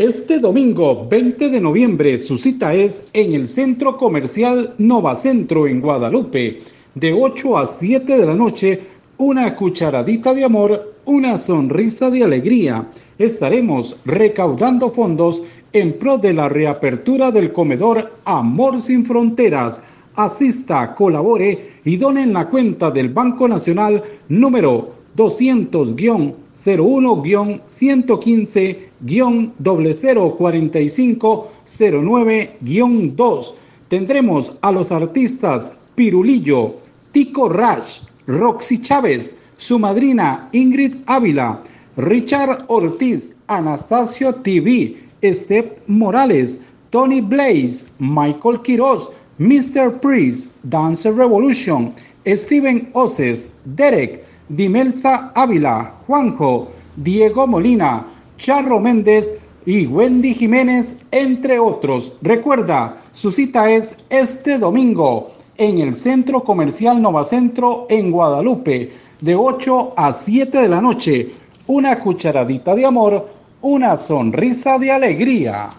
Este domingo 20 de noviembre su cita es en el Centro Comercial Nova Centro en Guadalupe. De 8 a 7 de la noche, una cucharadita de amor, una sonrisa de alegría. Estaremos recaudando fondos en pro de la reapertura del comedor Amor sin Fronteras. Asista, colabore y done en la cuenta del Banco Nacional número 200-01-115-0045-09-2. Tendremos a los artistas Pirulillo, Tico Rash, Roxy Chávez, su madrina Ingrid Ávila, Richard Ortiz, Anastasio TV, Steph Morales, Tony Blaze, Michael Quiroz, Mr. Priest, Dance Revolution, Steven Oces, Derek, Dimelsa Ávila, Juanjo, Diego Molina, Charro Méndez y Wendy Jiménez, entre otros. Recuerda, su cita es este domingo en el Centro Comercial Nova Centro en Guadalupe, de 8 a 7 de la noche. Una cucharadita de amor, una sonrisa de alegría.